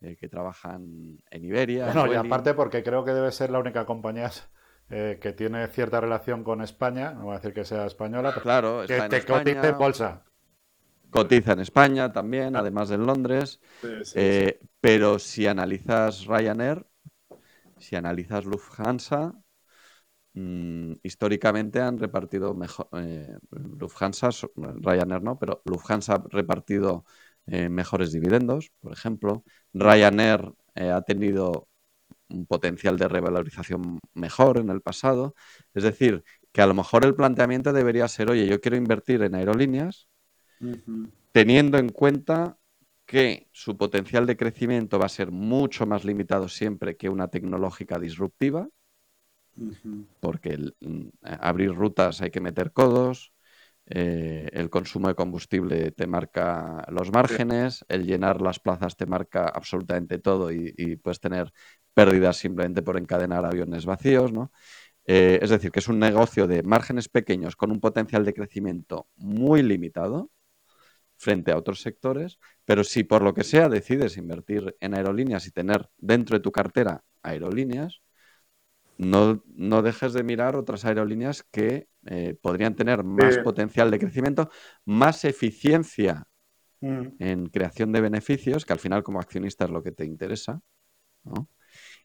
Speaker 2: eh, que trabajan en Iberia.
Speaker 1: Bueno, y aparte porque creo que debe ser la única compañía eh, que tiene cierta relación con España, no voy a decir que sea española, pero
Speaker 2: claro,
Speaker 1: que te cotiza en bolsa.
Speaker 2: Cotiza en España también, además de en Londres. pero si analizas Ryanair, si analizas Lufthansa, Mm, históricamente han repartido mejor, eh, Lufthansa, Ryanair no, pero Lufthansa ha repartido eh, mejores dividendos, por ejemplo. Ryanair eh, ha tenido un potencial de revalorización mejor en el pasado. Es decir, que a lo mejor el planteamiento debería ser, oye, yo quiero invertir en aerolíneas teniendo en cuenta que su potencial de crecimiento va a ser mucho más limitado siempre que una tecnológica disruptiva Porque mm, abrir rutas hay que meter codos, eh, el consumo de combustible te marca los márgenes, el llenar las plazas te marca absolutamente todo y, puedes tener pérdidas simplemente por encadenar aviones vacíos, ¿no? Eh, es decir, que es un negocio de márgenes pequeños con un potencial de crecimiento muy limitado frente a otros sectores, pero si por lo que sea decides invertir en aerolíneas y tener dentro de tu cartera aerolíneas, no, no dejes de mirar otras aerolíneas que eh, podrían tener más potencial de crecimiento, más eficiencia mm. en creación de beneficios, que al final como accionista es lo que te interesa.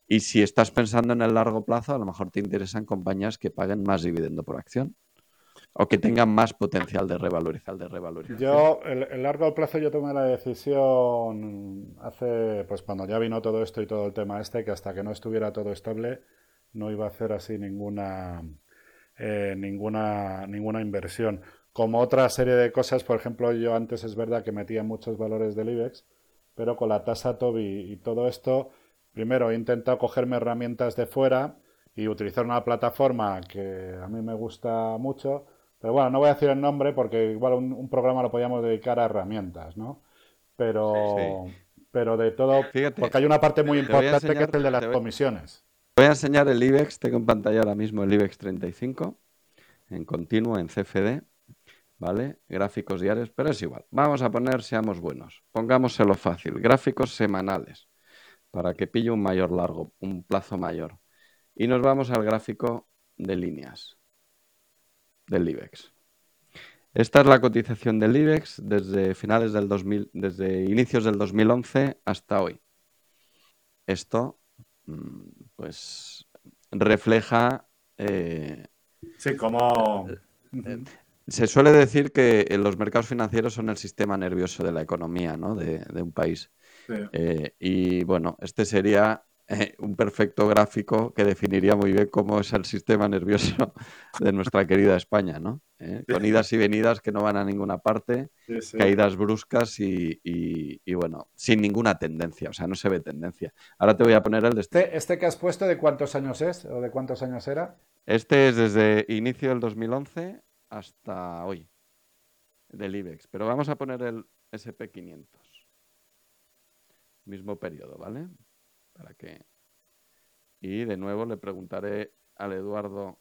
Speaker 2: Y si estás pensando en el largo plazo, a lo mejor te interesan compañías que paguen más dividendo por acción o que tengan más potencial de revalorizar, de revalorización.
Speaker 1: Yo, el, largo plazo, yo tomé la decisión hace, pues cuando ya vino todo esto y todo el tema este, que hasta que no estuviera todo estable, no iba a hacer así ninguna, eh, ninguna, ninguna inversión. Como otra serie de cosas, por ejemplo, yo antes es verdad que metía muchos valores del IBEX, pero con la tasa Toby y todo esto, primero he intentado cogerme herramientas de fuera y utilizar una plataforma que a mí me gusta mucho, pero bueno, no voy a decir el nombre porque igual un, programa lo podíamos dedicar a herramientas, ¿no? Pero, pero de todo, porque hay una parte muy importante que es el de las comisiones.
Speaker 2: Voy a enseñar el IBEX, tengo en pantalla ahora mismo el IBEX 35, en continuo, en CFD, ¿vale? Gráficos diarios, pero es igual. Vamos a poner, seamos buenos, pongámoselo fácil, gráficos semanales, para que pille un mayor largo, un plazo mayor. Y nos vamos al gráfico de líneas del IBEX. Esta es la cotización del IBEX desde finales del 2000, desde inicios del 2011 hasta hoy. Esto Mm, pues refleja...
Speaker 1: Eh, sí, como...
Speaker 2: Eh, se suele decir que los mercados financieros son el sistema nervioso de la economía ¿no? de, un país. Eh, y bueno, este sería eh, un perfecto gráfico que definiría muy bien cómo es el sistema nervioso de nuestra querida España, ¿no? Eh, con idas y venidas que no van a ninguna parte, caídas bruscas y, bueno, sin ninguna tendencia, o sea, no se ve tendencia. Ahora te voy a poner el de
Speaker 1: este. este. ¿Este que has puesto de cuántos años es o de cuántos años era?
Speaker 2: Este es desde inicio del 2011 hasta hoy, del IBEX, pero vamos a poner el SP500. Mismo periodo, ¿vale? Para que... Y de nuevo le preguntaré al Eduardo.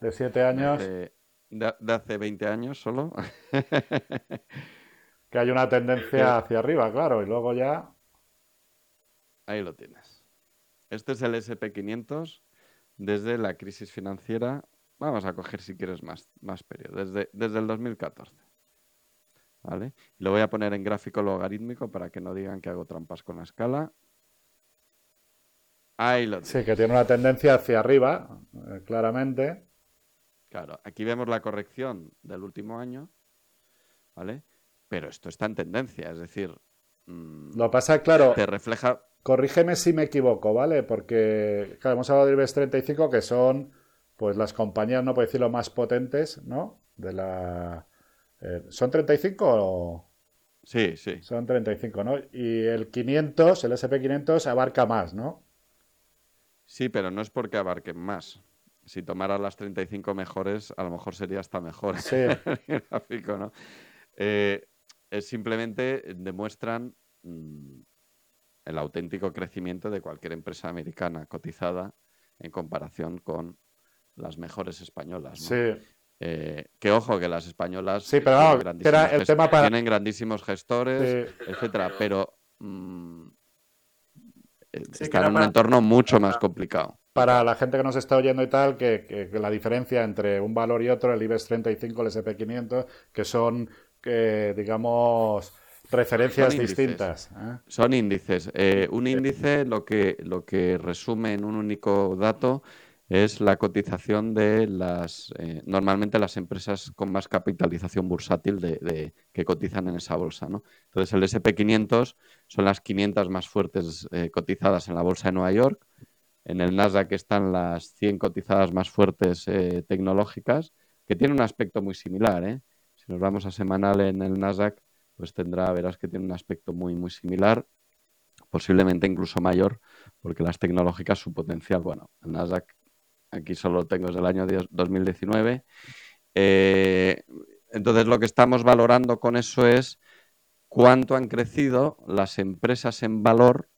Speaker 1: De siete años.
Speaker 2: De, hace 20 años solo.
Speaker 1: que hay una tendencia hacia arriba, claro, y luego ya.
Speaker 2: Ahí lo tienes. Este es el SP500 desde la crisis financiera. Vamos a coger si quieres más, más periodo. Desde, desde el 2014. ¿Vale? Lo voy a poner en gráfico logarítmico para que no digan que hago trampas con la escala.
Speaker 1: Sí, que tiene una tendencia hacia arriba, eh, claramente.
Speaker 2: Claro, aquí vemos la corrección del último año, ¿vale? Pero esto está en tendencia, es decir...
Speaker 1: Mm, Lo pasa, claro...
Speaker 2: Te refleja...
Speaker 1: Corrígeme si me equivoco, ¿vale? Porque, claro, hemos hablado del IBEX 35, que son, pues, las compañías, no puedo decirlo, más potentes, ¿no? De la... Eh, ¿Son 35 o...?
Speaker 2: Sí, sí.
Speaker 1: Son 35, ¿no? Y el 500, el SP500, abarca más, ¿no?
Speaker 2: Sí, pero no es porque abarquen más. Si tomara las 35 mejores, a lo mejor sería hasta mejor
Speaker 1: sí.
Speaker 2: el gráfico, ¿no? Eh, es simplemente demuestran mm, el auténtico crecimiento de cualquier empresa americana cotizada en comparación con las mejores españolas.
Speaker 1: ¿no?
Speaker 2: Sí. Eh, que ojo, que las españolas
Speaker 1: sí, pero el tema
Speaker 2: tienen grandísimos gestores, etcétera, pero mm, está en un entorno mucho más complicado.
Speaker 1: Para la gente que nos está oyendo y tal, que, la diferencia entre un valor y otro, el IBEX 35, el SP500, que son, que, digamos, referencias distintas.
Speaker 2: ¿eh? Son índices. Eh, un índice lo que, lo que resume en un único dato es la cotización de las, eh, normalmente las empresas con más capitalización bursátil de, que cotizan en esa bolsa. ¿no? Entonces el SP500 son las 500 más fuertes eh, cotizadas en la bolsa de Nueva York. En el Nasdaq están las 100 cotizadas más fuertes eh, tecnológicas, que tienen un aspecto muy similar. Si nos vamos a semanal en el Nasdaq, pues tendrá, verás que tiene un aspecto muy, muy similar, posiblemente incluso mayor, porque las tecnológicas, su potencial, bueno, el Nasdaq aquí solo tengo desde el año 2019. Eh, entonces, lo que estamos valorando con eso es cuánto han crecido las empresas en valor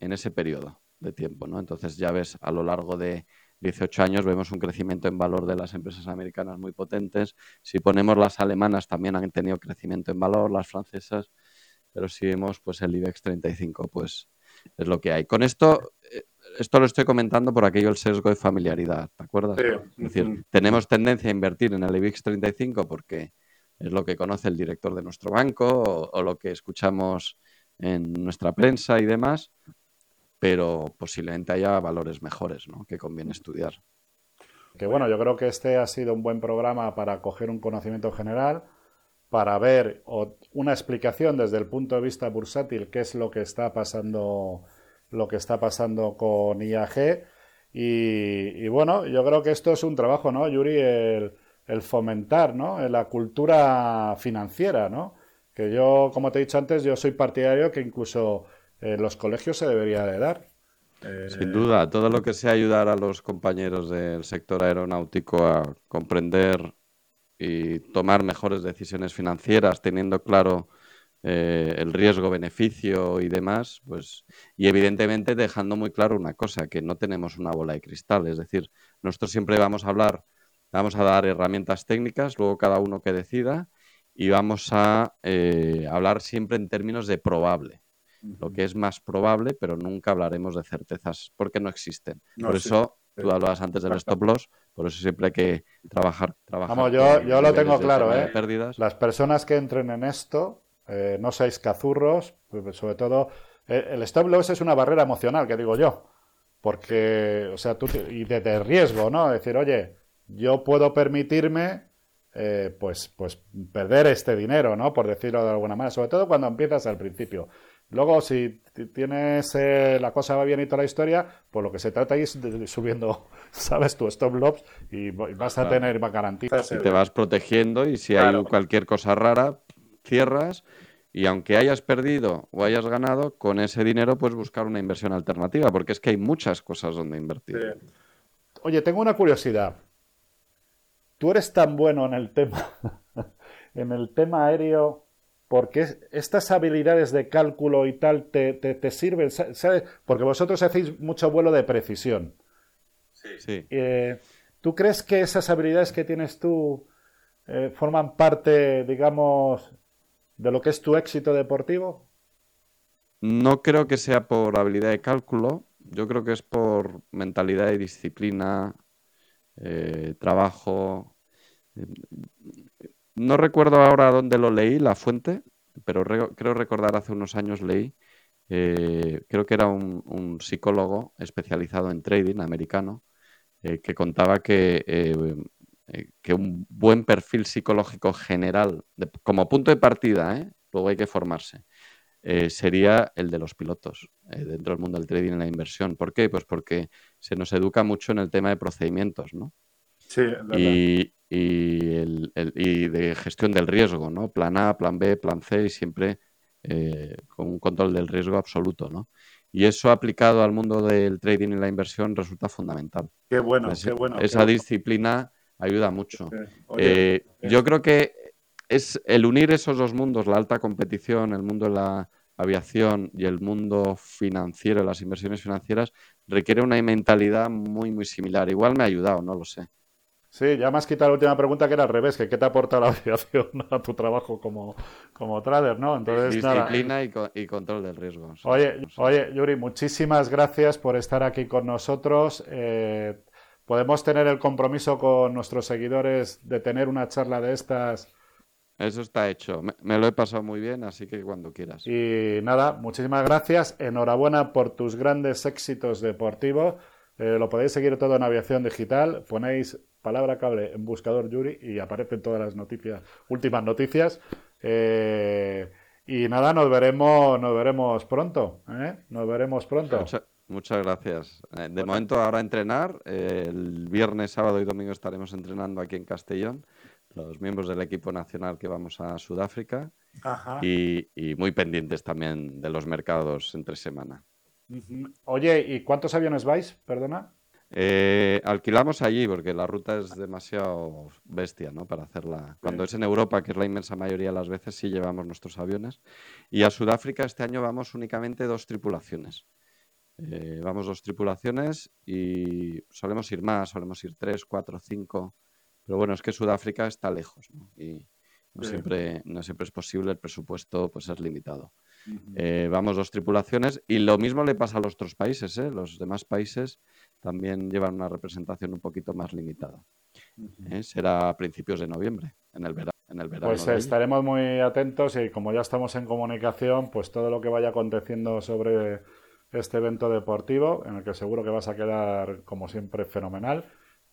Speaker 2: en ese periodo de tiempo. Entonces, ya ves, a lo largo de 18 años vemos un crecimiento en valor de las empresas americanas muy potentes. Si ponemos las alemanas, también han tenido crecimiento en valor, las francesas, pero si vemos pues el IBEX 35, pues es lo que hay. Con esto, eh, esto lo estoy comentando por aquello el sesgo de familiaridad, ¿te acuerdas? Es decir, tenemos tendencia a invertir en el IBEX 35 porque es lo que conoce el director de nuestro banco o lo que escuchamos en nuestra prensa y demás, pero posiblemente haya valores mejores ¿no? que conviene estudiar.
Speaker 1: Que bueno, yo creo que este ha sido un buen programa para coger un conocimiento general, para ver una explicación desde el punto de vista bursátil qué es lo que está pasando, lo que está pasando con IAG. Y, bueno, yo creo que esto es un trabajo, ¿no, Yuri? El, fomentar, ¿no? La cultura financiera, ¿no? Que yo, como te he dicho antes, yo soy partidario que incluso en los colegios se debería de dar.
Speaker 2: Eh, Sin duda, todo lo que sea ayudar a los compañeros del sector aeronáutico a comprender y tomar mejores decisiones financieras, teniendo claro eh, el riesgo-beneficio y demás, pues, y evidentemente dejando muy claro una cosa, que no tenemos una bola de cristal, es decir, nosotros siempre vamos a hablar, vamos a dar herramientas técnicas, luego cada uno que decida, y vamos a eh, hablar siempre en términos de probable lo que es más probable, pero nunca hablaremos de certezas porque no existen. por eso, tú hablabas antes del stop loss, por eso siempre hay que trabajar. trabajar
Speaker 1: Vamos, yo, yo lo tengo claro, ¿eh? Pérdidas. Las personas que entren en esto, eh, no seáis cazurros, pues, sobre todo, eh, el stop loss es una barrera emocional, que digo yo, porque, o sea, tú, y de, riesgo, ¿no? Decir, oye, yo puedo permitirme eh, pues, pues perder este dinero, ¿no? Por decirlo de alguna manera, sobre todo cuando empiezas al principio. Luego, si tienes eh, la cosa va bien y toda la historia, pues lo que se trata es de, subiendo, sabes, tu stop loss y vas a tener garantías.
Speaker 2: Y te vas protegiendo y si hay cualquier cosa rara, cierras y aunque hayas perdido o hayas ganado, con ese dinero puedes buscar una inversión alternativa, porque es que hay muchas cosas donde invertir.
Speaker 1: Oye, tengo una curiosidad. Tú eres tan bueno en el tema, en el tema aéreo porque estas habilidades de cálculo y tal te, te, sirven, ¿sabes? Porque vosotros hacéis mucho vuelo de precisión.
Speaker 2: Sí, sí.
Speaker 1: Eh, ¿Tú crees que esas habilidades que tienes tú eh, forman parte, digamos, de lo que es tu éxito deportivo?
Speaker 2: No creo que sea por habilidad de cálculo, yo creo que es por mentalidad y disciplina, eh, trabajo. No recuerdo ahora dónde lo leí, la fuente, pero creo recordar hace unos años leí, eh, creo que era un, psicólogo especializado en trading americano, eh, que contaba que, eh, que un buen perfil psicológico general, como punto de partida, luego hay que formarse, sería el de los pilotos dentro del mundo del trading y la inversión. ¿Por qué? Pues porque se nos educa mucho en el tema de procedimientos, ¿no?
Speaker 1: Sí,
Speaker 2: y, y, el, y, de gestión del riesgo, ¿no? Plan A, plan B, plan C y siempre eh, con un control del riesgo absoluto, ¿no? Y eso aplicado al mundo del trading y la inversión resulta fundamental.
Speaker 1: Qué bueno, qué bueno.
Speaker 2: Esa disciplina ayuda mucho. Eh, yo creo que es el unir esos dos mundos, la alta competición, el mundo de la aviación y el mundo financiero, las inversiones financieras, requiere una mentalidad muy, muy similar. Igual me ha ayudado, no lo sé.
Speaker 1: Sí, ya me has quitado la última pregunta que era al revés, que qué te aporta la aviación a tu trabajo como, como trader, ¿no?
Speaker 2: Entonces, Disciplina Y, control del riesgo.
Speaker 1: Oye, oye, Yuri, muchísimas gracias por estar aquí con nosotros. Eh, podemos tener el compromiso con nuestros seguidores de tener una charla de estas.
Speaker 2: Eso está hecho. Me, lo he pasado muy bien, así que cuando quieras.
Speaker 1: Y nada, muchísimas gracias. Enhorabuena por tus grandes éxitos deportivos. Eh, lo podéis seguir todo en Aviación Digital. Ponéis palabra cable en buscador Yuri y aparecen todas las noticias, últimas noticias. Eh, y nada, nos veremos, nos veremos pronto. ¿eh? Nos veremos pronto.
Speaker 2: Muchas gracias. Eh, de momento ahora entrenar. el viernes, sábado y domingo estaremos entrenando aquí en Castellón, los miembros del equipo nacional que vamos a Sudáfrica. Y, y, muy pendientes también de los mercados entre semana.
Speaker 1: Oye, ¿y cuántos aviones vais? Perdona.
Speaker 2: Eh, alquilamos allí porque la ruta es demasiado bestia, ¿no? Para hacerla. Cuando es en Europa, que es la inmensa mayoría de las veces, sí llevamos nuestros aviones. Y a Sudáfrica este año vamos únicamente dos tripulaciones. Eh, vamos dos tripulaciones y solemos ir más, solemos ir tres, cuatro, cinco. Pero bueno, es que Sudáfrica está lejos, ¿no? Y no, siempre, no siempre es posible, el presupuesto pues es limitado. Eh, vamos dos tripulaciones y lo mismo le pasa a los otros países, ¿eh? los demás países también llevan una representación un poquito más limitada. Será a principios de noviembre, en el verano. En el verano
Speaker 1: pues estaremos muy atentos y como ya estamos en comunicación, pues todo lo que vaya aconteciendo sobre este evento deportivo, en el que seguro que vas a quedar, como siempre, fenomenal.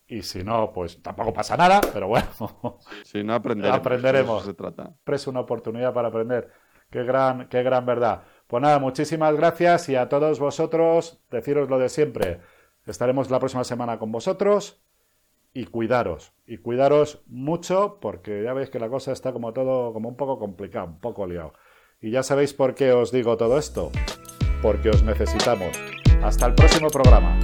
Speaker 1: Y si no, pues tampoco pasa nada, pero bueno.
Speaker 2: Si no aprenderemos.
Speaker 1: aprenderemos.
Speaker 2: Se trata.
Speaker 1: Es una oportunidad para aprender. Qué gran, qué gran verdad. Pues nada, muchísimas gracias y a todos vosotros, deciros lo de siempre. Estaremos la próxima semana con vosotros y cuidaros. Y cuidaros mucho porque ya veis que la cosa está como todo, como un poco complicado, un poco liado. Y ya sabéis por qué os digo todo esto. Porque os necesitamos. Hasta el próximo programa.